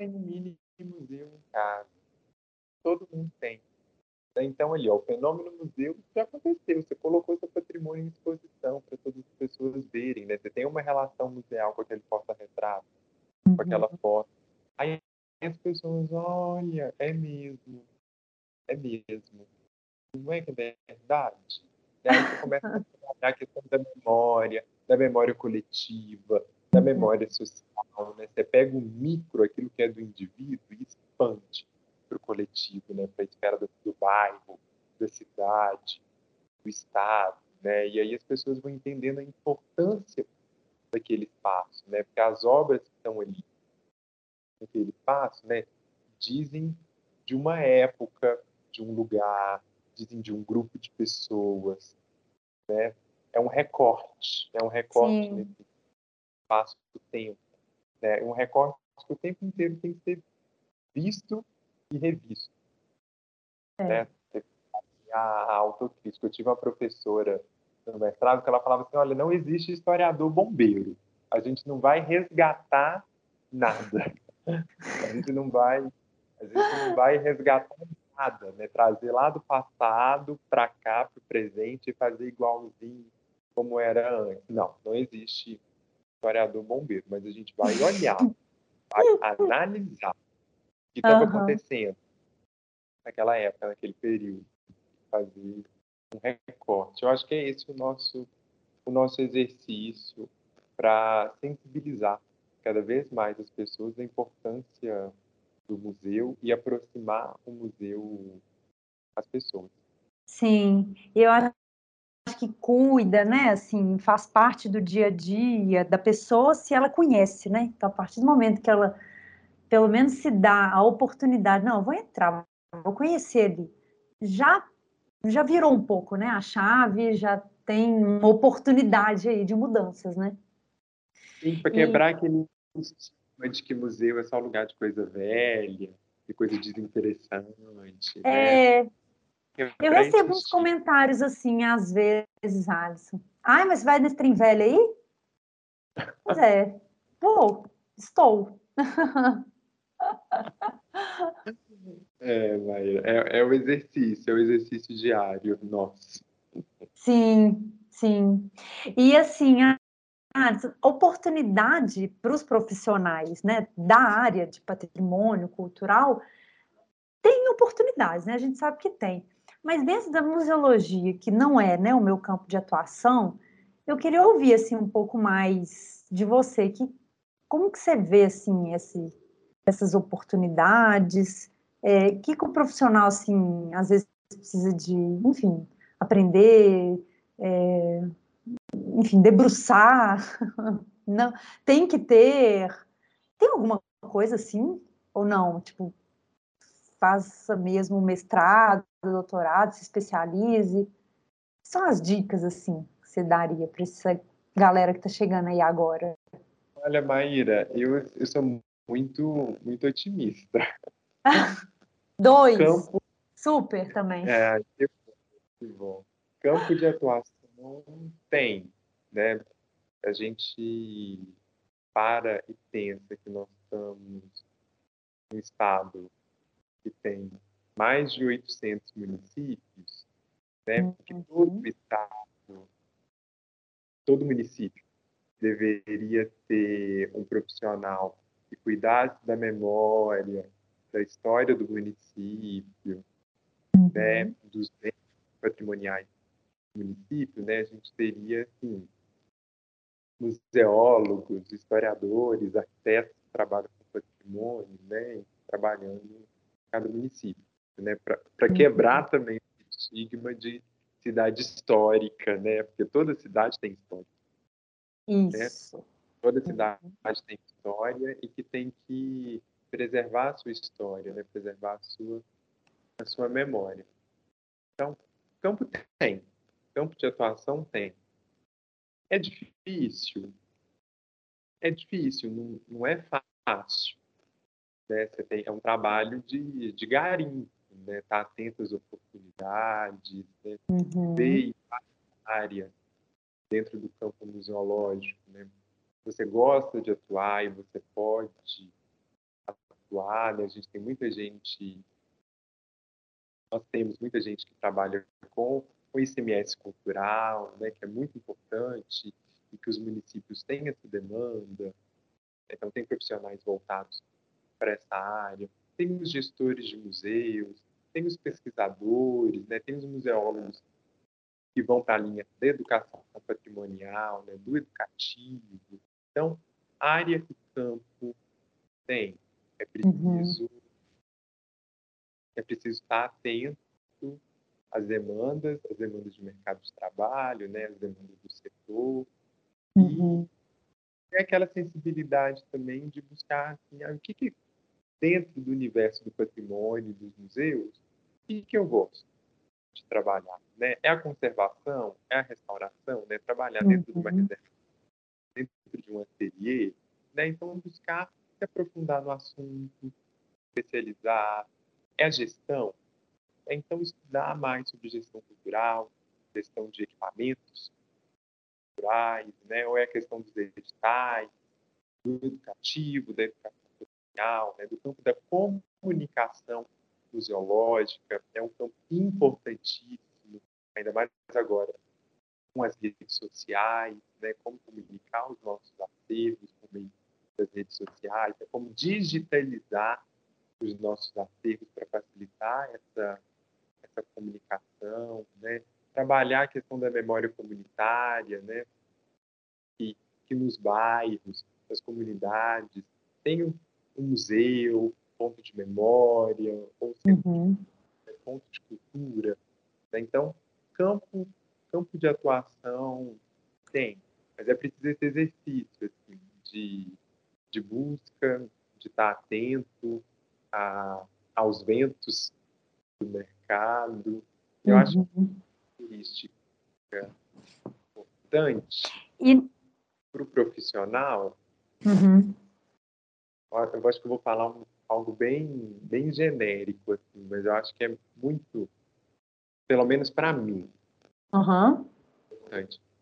S2: Tem um mini museu em casa. Todo mundo tem. Então, ali, ó, o fenômeno museu já aconteceu. Você colocou seu patrimônio em exposição para todas as pessoas verem, né? Você tem uma relação museal com aquele porta-retrato, uhum. com aquela foto. Aí as pessoas, olha, é mesmo. É mesmo. Não é que é verdade? E aí você começa a (laughs) trabalhar a questão da memória, da memória coletiva, da memória social né? Você pega o micro, aquilo que é do indivíduo, e expande para o coletivo, né? para a esfera do, do bairro, da cidade, do estado. Né? E aí as pessoas vão entendendo a importância daquele espaço, né? porque as obras que estão ali naquele espaço né? dizem de uma época, de um lugar, dizem de um grupo de pessoas. Né? É um recorte, é um recorte Sim. nesse espaço do tempo né, um recorte que o tempo inteiro tem que ser visto e revisto. É. Né? A, autocrítica. Eu tive uma professora no mestrado que ela falava assim, olha, não existe historiador bombeiro. A gente não vai resgatar nada. A gente não vai, a gente não vai resgatar nada, né? Trazer lá do passado para cá, para o presente e fazer igualzinho como era antes. Não, não existe historiador bombeiro, mas a gente vai olhar, vai (laughs) analisar o que estava uhum. acontecendo naquela época, naquele período, fazer um recorte. Eu acho que é esse o nosso, o nosso exercício para sensibilizar cada vez mais as pessoas da importância do museu e aproximar o museu às pessoas.
S1: Sim, eu acho que cuida, né, assim, faz parte do dia a dia da pessoa se ela conhece, né? Então, a partir do momento que ela, pelo menos, se dá a oportunidade, não, vou entrar, vou conhecer ele, já, já virou um pouco, né? A chave já tem uma oportunidade aí de mudanças, né?
S2: Sim, para quebrar e... aquele estigma de que museu é só lugar de coisa velha, de coisa desinteressante.
S1: É, né? Eu recebo uns comentários assim, às vezes, Alisson. Ai, mas vai nesse trem velho aí? Pois é. Vou, estou. (laughs)
S2: É, Maíra, é, é o exercício, é o exercício diário nosso.
S1: Sim, sim. E assim, a oportunidade para os profissionais né, da área de patrimônio cultural tem oportunidades, né? A gente sabe que tem. Mas dentro da museologia, que não é né, o meu campo de atuação, eu queria ouvir assim um pouco mais de você, que como que você vê assim esse, essas oportunidades, é, que, que o profissional assim às vezes precisa de, enfim, aprender, é, enfim, debruçar, (laughs) não, tem que ter Tem alguma coisa assim? Ou não? Tipo, faça mesmo mestrado, doutorado, se especialize. São as dicas, assim, que você daria para essa galera que está chegando aí agora?
S2: Olha, Maíra, eu, eu sou muito, muito otimista. (laughs)
S1: Dois. Campo... Super também.
S2: É, que bom. Campo de atuação tem, né? A gente para e pensa que nós estamos num estado que tem mais de 800 municípios, né? Porque uhum. todo estado, todo município deveria ter um profissional que cuidasse da memória, da história do município, uhum. né, dos bens patrimoniais do município, né, a gente teria, assim, museólogos, historiadores, arquitetos que trabalham com patrimônio, né, trabalhando em cada município, né, para uhum. quebrar também o estigma de cidade histórica, né, porque toda cidade tem história.
S1: Né? Isso. Né?
S2: Toda cidade uhum. tem história e que tem que preservar a sua história, né? preservar a sua, a sua memória. Então, campo tem, campo de atuação tem. É difícil? É difícil, não, não é fácil. Né? Você tem, é um trabalho de, de garimpo, né? Estar tá atento às oportunidades, né? uhum. ver área dentro do campo museológico, né? Você gosta de atuar e você pode atuar, né? A gente tem muita gente, nós temos muita gente que trabalha com o ICMS cultural, né? Que é muito importante e que os municípios têm essa demanda. Então, tem profissionais voltados para essa área, tem os gestores de museus, tem os pesquisadores, né? tem os museólogos que vão para a linha da educação patrimonial, né, do educativo. Então, área e campo tem. É preciso, uhum. é preciso estar atento às demandas, às demandas de mercado de trabalho, né, às demandas do setor. Uhum. E é aquela sensibilidade também de buscar assim, ah, o que, que dentro do universo do patrimônio, dos museus, o que, eu gosto de trabalhar né? É a conservação, é a restauração, né? Trabalhar dentro uhum. de uma uhum. reserva, dentro de um ateliê, né? Então buscar se aprofundar no assunto, especializar, é a gestão, é então estudar mais sobre gestão cultural, gestão de equipamentos culturais, né? Ou é a questão dos editais, do educativo, da educação social, né? do campo da comunicação museológica, é um campo importantíssimo ainda mais agora com as redes sociais, né, como comunicar os nossos acervos por meio das redes sociais, né, como digitalizar os nossos acervos para facilitar essa, essa comunicação, né, trabalhar a questão da memória comunitária, né, que, que nos bairros, nas comunidades, tem um, museu, ponto de memória, ou uhum. Né, ponto de cultura. Né? Então, campo, campo de atuação tem, mas é preciso esse exercício assim, de, de busca, de estar atento a, aos ventos do mercado. Eu uhum. acho que é uma característica importante e... para o profissional.
S1: Uhum.
S2: Eu acho que eu vou falar um, algo bem, bem genérico, assim, mas eu acho que é muito pelo menos para mim,
S1: uhum.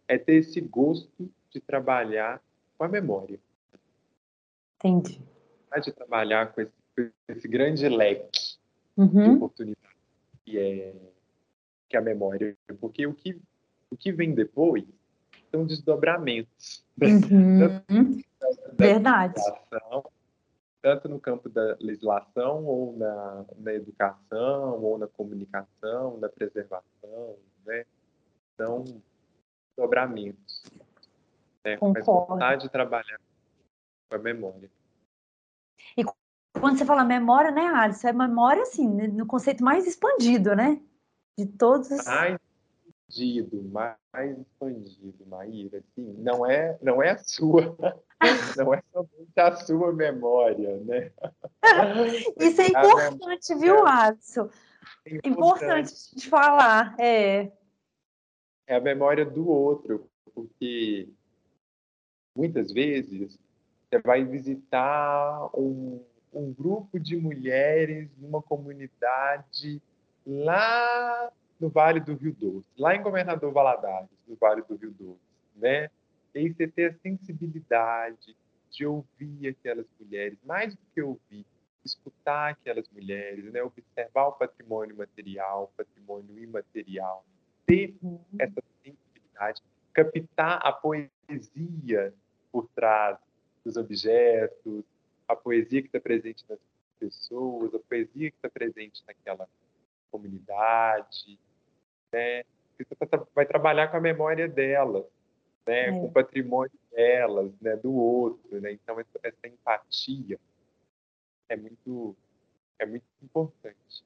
S2: é ter esse gosto de trabalhar com a memória.
S1: Entendi.
S2: De trabalhar com esse, com esse grande leque
S1: uhum.
S2: de oportunidades que é, que é a memória. Porque o que, o que vem depois são desdobramentos.
S1: Uhum. (laughs) da, da Verdade
S2: tanto no campo da legislação, ou na, na educação, ou na comunicação, na preservação, né? São dobramentos. Né? Mas vontade de trabalhar com a memória.
S1: E quando você fala memória, né, Alice? É memória, assim, no conceito mais expandido, né? De todos os...
S2: Mais expandido, mais expandido, Maíra. Assim, não é, não é a sua, (laughs) não é somente a sua memória, né? (laughs)
S1: Isso é importante, viu, Adson? É importante. importante de falar, é.
S2: É a memória do outro, porque muitas vezes você vai visitar um, um grupo de mulheres numa comunidade lá no Vale do Rio Doce, lá em Governador Valadares, no Vale do Rio Doce, né? E aí você ter a sensibilidade de ouvir aquelas mulheres, mais do que ouvir, escutar aquelas mulheres, né? observar o patrimônio material, o patrimônio imaterial, ter uhum. essa sensibilidade, captar a poesia por trás dos objetos, a poesia que está presente nas pessoas, a poesia que está presente naquela comunidade, né? Você tá, vai trabalhar com a memória delas, né? É. Com o patrimônio delas, né? Do outro, né? Então essa, empatia é muito é muito importante.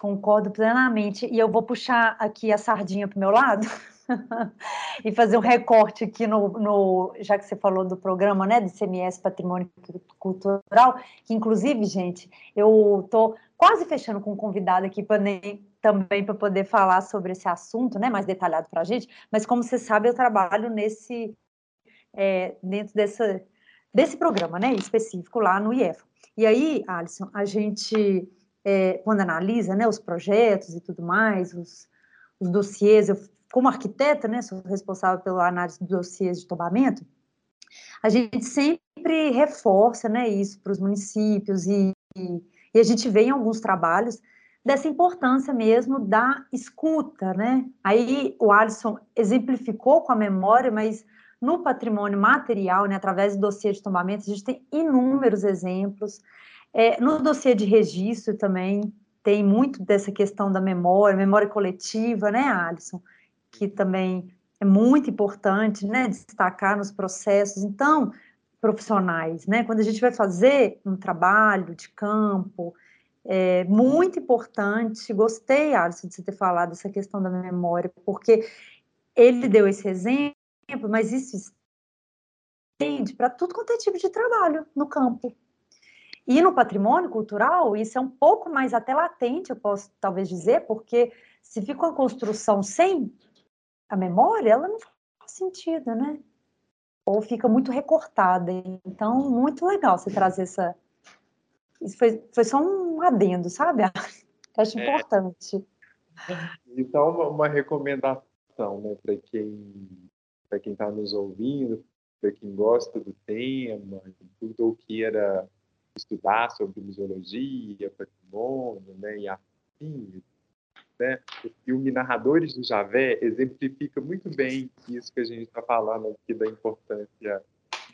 S1: Concordo plenamente. E eu vou puxar aqui a sardinha para o meu lado (laughs) e fazer um recorte aqui no, no, já que você falou do programa, né, do CMS Patrimônio Cultural, que inclusive, gente, eu estou quase fechando com um convidado aqui para também para poder falar sobre esse assunto, né, mais detalhado para a gente. Mas como você sabe, eu trabalho nesse é, dentro dessa, desse programa, né, específico lá no IEFA. E aí, Alisson, a gente é, quando analisa, né, os projetos e tudo mais, os, os dossiês, eu como arquiteta, né, sou responsável pela análise dos dossiês de tombamento, a gente sempre reforça, né, isso para os municípios e, e, e a gente vê em alguns trabalhos dessa importância mesmo da escuta, né? Aí o Alisson exemplificou com a memória, mas no patrimônio material, né, através do dossiê de tombamento, a gente tem inúmeros exemplos. É, no dossiê de registro também tem muito dessa questão da memória, memória coletiva, né, Alisson? Que também é muito importante, né, destacar nos processos. Então, profissionais, né, quando a gente vai fazer um trabalho de campo, é muito importante. Gostei, Alisson, de você ter falado essa questão da memória, porque ele deu esse exemplo, mas isso estende para tudo quanto é tipo de trabalho no campo. E no patrimônio cultural, isso é um pouco mais até latente, eu posso talvez dizer, porque se fica uma construção sem a memória, ela não faz sentido, né? Ou fica muito recortada. Então, muito legal você trazer essa, isso foi, foi só um adendo, sabe? (laughs) Acho é. importante.
S2: Então, uma, uma recomendação né, para quem para quem está nos ouvindo, para quem gosta do tema, tudo ou queira estudar sobre museologia, patrimônio, né, e afins, né, o filme Narradores do Javé exemplifica muito bem isso que a gente está falando aqui da importância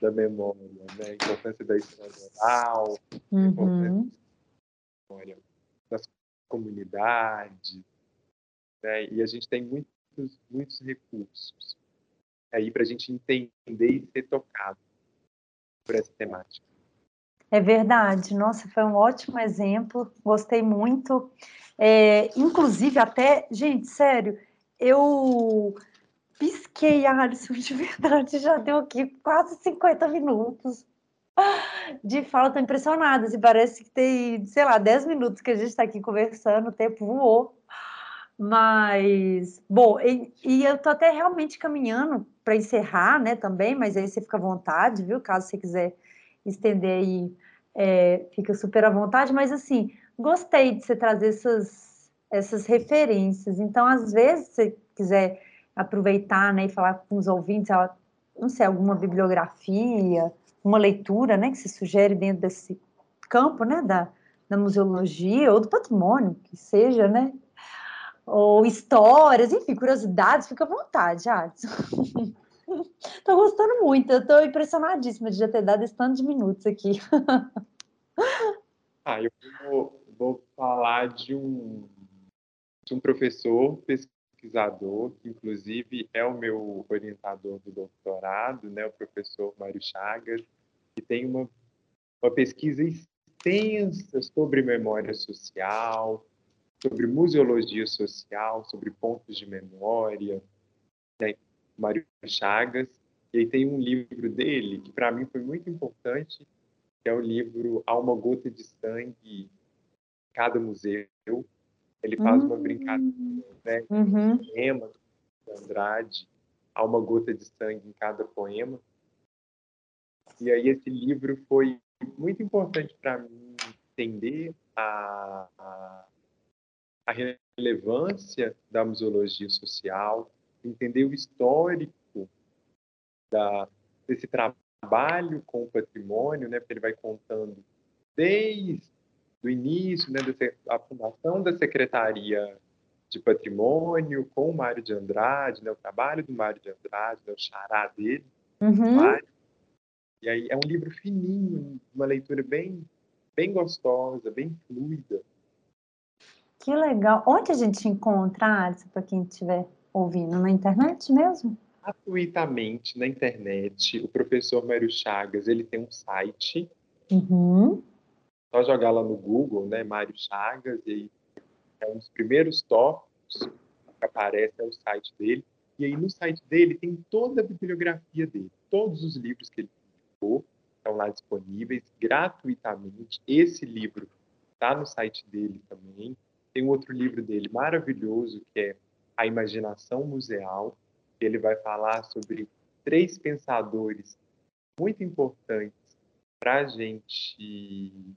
S2: da memória, né? a importância da história oral, uhum. a importância da história das comunidades. Né? E a gente tem muitos, muitos recursos aí para a gente entender e ser tocado por essa temática.
S1: É verdade, nossa, foi um ótimo exemplo, gostei muito. É, inclusive, até, gente, sério, eu pisquei, Alisson, (laughs) de verdade, já deu aqui quase 50 minutos de fala, estou impressionada, se parece que tem, sei lá, 10 minutos que a gente está aqui conversando, o tempo voou. Mas, bom, e, e eu estou até realmente caminhando para encerrar, né, também, mas aí você fica à vontade, viu, caso você quiser estender aí, é, fica super à vontade, mas assim, gostei de você trazer essas, essas referências, então, às vezes, se você quiser aproveitar né, e falar com os ouvintes, não sei, alguma bibliografia, uma leitura né, que se sugere dentro desse campo né, da, da museologia ou do patrimônio, que seja, né? Ou histórias, enfim, curiosidades, fica à vontade, Adson. Estou (laughs) gostando muito, eu estou impressionadíssima de já ter dado esse tanto de minutos aqui. (laughs)
S2: ah, eu vou, vou falar de um, de um professor pesquisador, que inclusive é o meu orientador do doutorado, né, o professor Mário Chagas, que tem uma, uma pesquisa extensa sobre memória social, sobre museologia social, sobre pontos de memória. Né? Mário Chagas, E aí tem um livro dele que para mim foi muito importante, que é o livro Há uma gota de sangue cada museu. Ele faz uma brincadeira, né?
S1: Uhum.
S2: Poema do Andrade, Há uma gota de sangue em cada poema. E aí esse livro foi muito importante para mim entender a, a, a relevância da museologia social, entender o histórico da, desse trabalho com o patrimônio, né, porque ele vai contando desde o início, né, da fundação da Secretaria de Patrimônio com o Mário de Andrade, né, o trabalho do Mário de Andrade, né, o xará dele,
S1: Uhum.
S2: Mário. E aí é um livro fininho, uma leitura bem, bem gostosa, bem fluida.
S1: Que legal. Onde a gente encontra, Alisson, para quem estiver ouvindo? Na internet mesmo?
S2: gratuitamente na internet. O professor Mário Chagas, ele tem um site,
S1: Uhum.
S2: Só jogar lá no Google, né, Mário Chagas, e é um dos primeiros tópicos que aparece é o site dele. E aí no site dele tem toda a bibliografia dele, todos os livros que ele publicou estão lá disponíveis gratuitamente. Esse livro está no site dele também. Tem outro livro dele maravilhoso que é A Imaginação Museal, ele vai falar sobre três pensadores muito importantes para a gente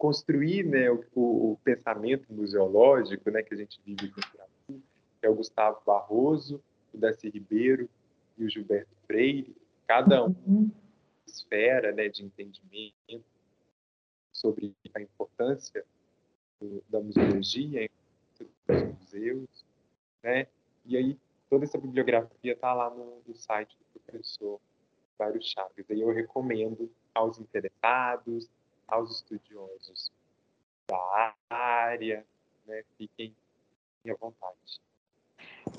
S2: construir né, o, o, pensamento museológico né, que a gente vive aqui no Brasil, que é o Gustavo Barroso, o Darcy Ribeiro e o Gilberto Freire, cada um
S1: Uhum.
S2: esfera né, de entendimento sobre a importância do, da museologia, dos museus, né? E aí toda essa bibliografia está lá no, no, site do professor Mário Chaves. E eu recomendo aos interessados, aos estudiosos da área, né? Fiquem à vontade.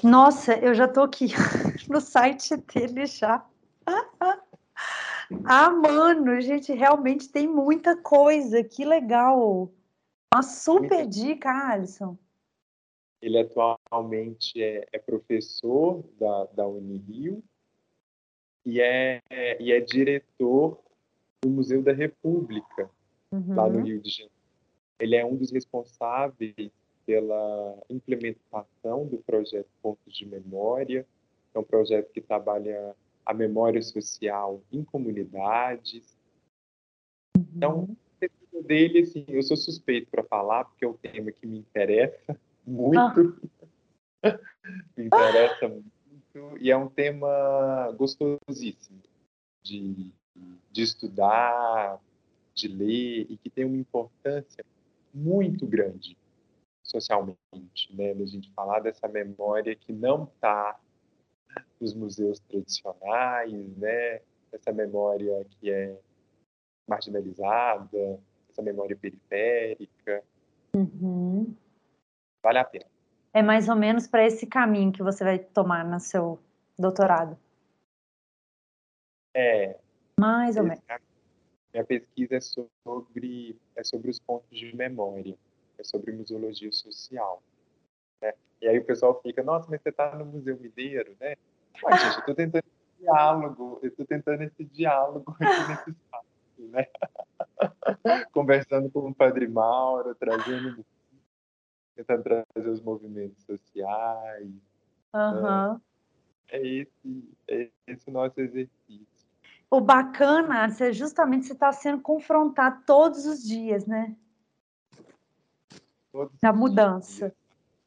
S1: Nossa, eu já estou aqui (laughs) no site dele já. (laughs) Ah, mano, gente, realmente tem muita coisa. Que legal. Uma super dica, Alisson.
S2: Ele atualmente é, é professor da, da Unirio e é, é, e é diretor do Museu da República, uhum. lá no Rio de Janeiro. Ele é um dos responsáveis pela implementação do projeto Pontos de Memória, é um projeto que trabalha a memória social em comunidades.
S1: Uhum.
S2: Então, dele, assim, eu sou suspeito para falar, porque é um tema que me interessa (laughs) muito. Ah. (laughs) me interessa muito. E é um tema gostosíssimo de, de estudar, de ler, e que tem uma importância muito grande socialmente, né? A gente falar dessa memória que não está nos museus tradicionais, né? Essa memória que é marginalizada, essa memória periférica.
S1: Uhum.
S2: Vale a pena.
S1: É mais ou menos para esse caminho que você vai tomar no seu doutorado.
S2: É.
S1: Mais ou menos.
S2: Minha pesquisa é sobre, é sobre os pontos de memória, é sobre museologia social. Né? E aí o pessoal fica, nossa, mas você está no Museu Mineiro, né? Ué, gente, eu estou tentando esse diálogo, eu estou tentando esse diálogo aqui nesse espaço, né? (laughs) Conversando com o Padre Mauro, trazendo, tentando trazer os movimentos sociais.
S1: Uhum.
S2: Né? É, esse, é esse o nosso exercício.
S1: O bacana é justamente você está sendo confrontado todos os dias, né?
S2: Todos
S1: Na mudança. Dias.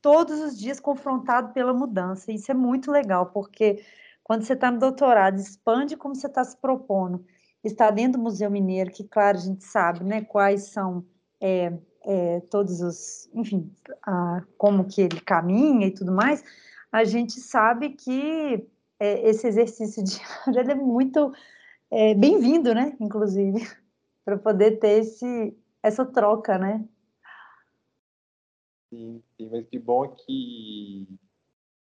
S1: Todos os dias confrontado pela mudança. Isso é muito legal, porque quando você está no doutorado, expande como você está se propondo. Está dentro do Museu Mineiro, que, claro, a gente sabe né, quais são é, é, todos os. Enfim, a, como que ele caminha e tudo mais. A gente sabe que é, esse exercício diário (laughs) é muito é, bem-vindo, né? Inclusive, (laughs) para poder ter esse, essa troca, né?
S2: Sim, sim, mas que bom que,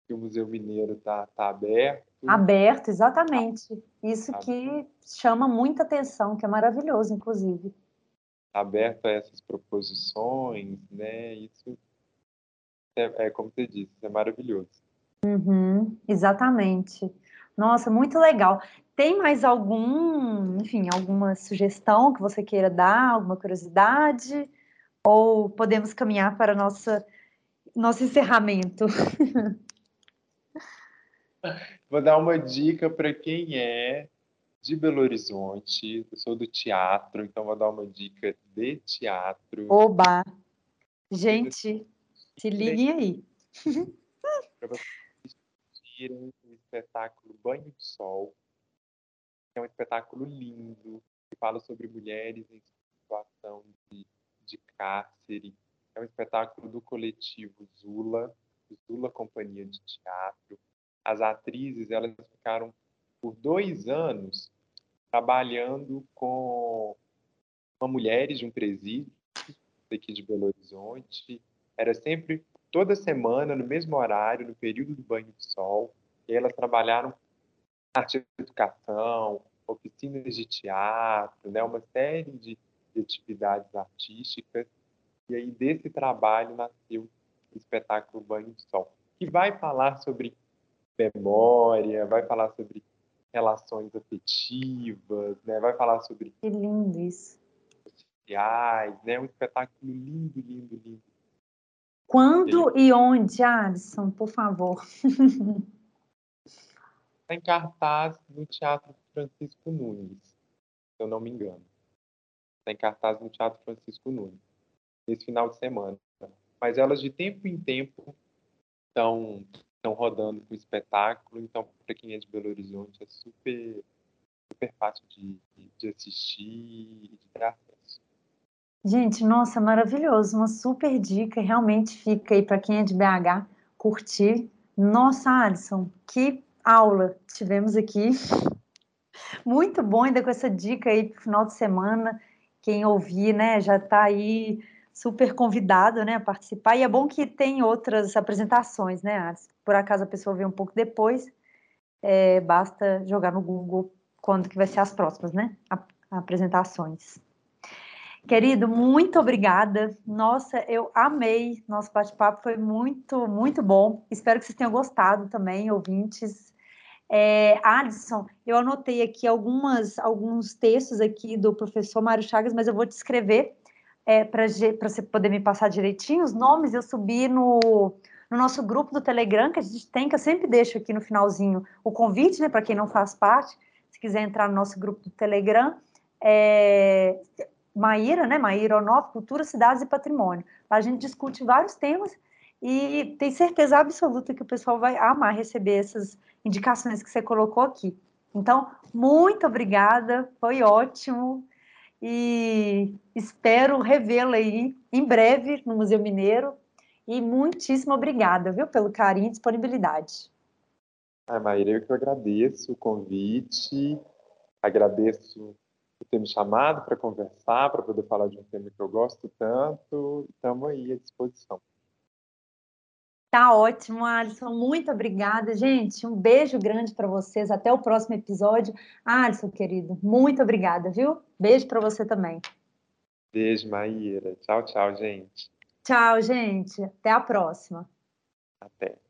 S2: que o Museu Mineiro está tá aberto.
S1: Aberto, exatamente. Isso tá que chama muita atenção, que é maravilhoso, inclusive.
S2: Tá aberto a essas proposições, né? Isso é, é como você disse, é maravilhoso.
S1: Uhum, exatamente. Nossa, muito legal. Tem mais algum, enfim, alguma sugestão que você queira dar, alguma curiosidade? Ou podemos caminhar para nossa nosso encerramento? (laughs)
S2: Vou dar uma dica para quem é de Belo Horizonte. Eu sou do teatro, então vou dar uma dica de teatro.
S1: Oba! Gente, se liguem aí. (laughs)
S2: Para vocês espetáculo Banho de Sol. É um espetáculo lindo, que fala sobre mulheres em situação de, de cárcere. É um espetáculo do coletivo Zula, Zula Companhia de Teatro. As atrizes, elas ficaram por dois anos trabalhando com, com mulheres de um presídio aqui de Belo Horizonte. Era sempre toda semana, no mesmo horário, no período do banho de sol. Elas trabalharam arte de educação, oficinas de teatro, né, uma série de, de atividades artísticas. E aí, desse trabalho, nasceu o espetáculo Banho de Sol, que vai falar sobre memória, vai falar sobre relações afetivas, né? vai falar sobre.
S1: Que lindo isso.
S2: Sociais, né? Um espetáculo lindo, lindo, lindo.
S1: Quando e onde, Alisson, por favor? (laughs)
S2: Está em cartaz no Teatro Francisco Nunes, se eu não me engano. Está em cartaz no Teatro Francisco Nunes, nesse final de semana. Mas elas, de tempo em tempo, estão estão rodando com espetáculo, então para quem é de Belo Horizonte é super, super fácil de, de assistir e de ter acesso.
S1: Gente, nossa, maravilhoso, uma super dica, realmente fica aí para quem é de BH curtir. Nossa, Alisson, que aula tivemos aqui. (laughs) Muito bom ainda com essa dica aí para final de semana. Quem ouvir, né, já está aí super convidado né, a participar. E é bom que tem outras apresentações, né, Por acaso a pessoa vê um pouco depois, é, basta jogar no Google quando que vai ser as próximas, né? apresentações. Querido, muito obrigada. Nossa, eu amei. Nosso bate-papo foi muito, muito bom. Espero que vocês tenham gostado também, ouvintes. É, Alisson, eu anotei aqui algumas, alguns textos aqui do professor Mário Chagas, mas eu vou te escrever é, para você poder me passar direitinho os nomes, eu subi no, no nosso grupo do Telegram, que a gente tem, que eu sempre deixo aqui no finalzinho o convite, né, para quem não faz parte, se quiser entrar no nosso grupo do Telegram, é, Maíra, né, Maíra Onov, Cultura, Cidades e Patrimônio. Lá a gente discute vários temas e tem certeza absoluta que o pessoal vai amar receber essas indicações que você colocou aqui. Então, muito obrigada, foi ótimo e espero revê-la aí em breve no Museu Mineiro. E muitíssimo obrigada, viu, pelo carinho e disponibilidade.
S2: Ah, Maíra, eu que agradeço o convite, agradeço por ter me chamado para conversar, para poder falar de um tema que eu gosto tanto. Estamos aí à disposição.
S1: Tá ótimo, Alisson. Muito obrigada, gente. Um beijo grande para vocês. Até o próximo episódio. Alisson, querido, muito obrigada, viu? Beijo para você também.
S2: Beijo, Maíra. Tchau, tchau, gente.
S1: Tchau, gente. Até a próxima.
S2: Até.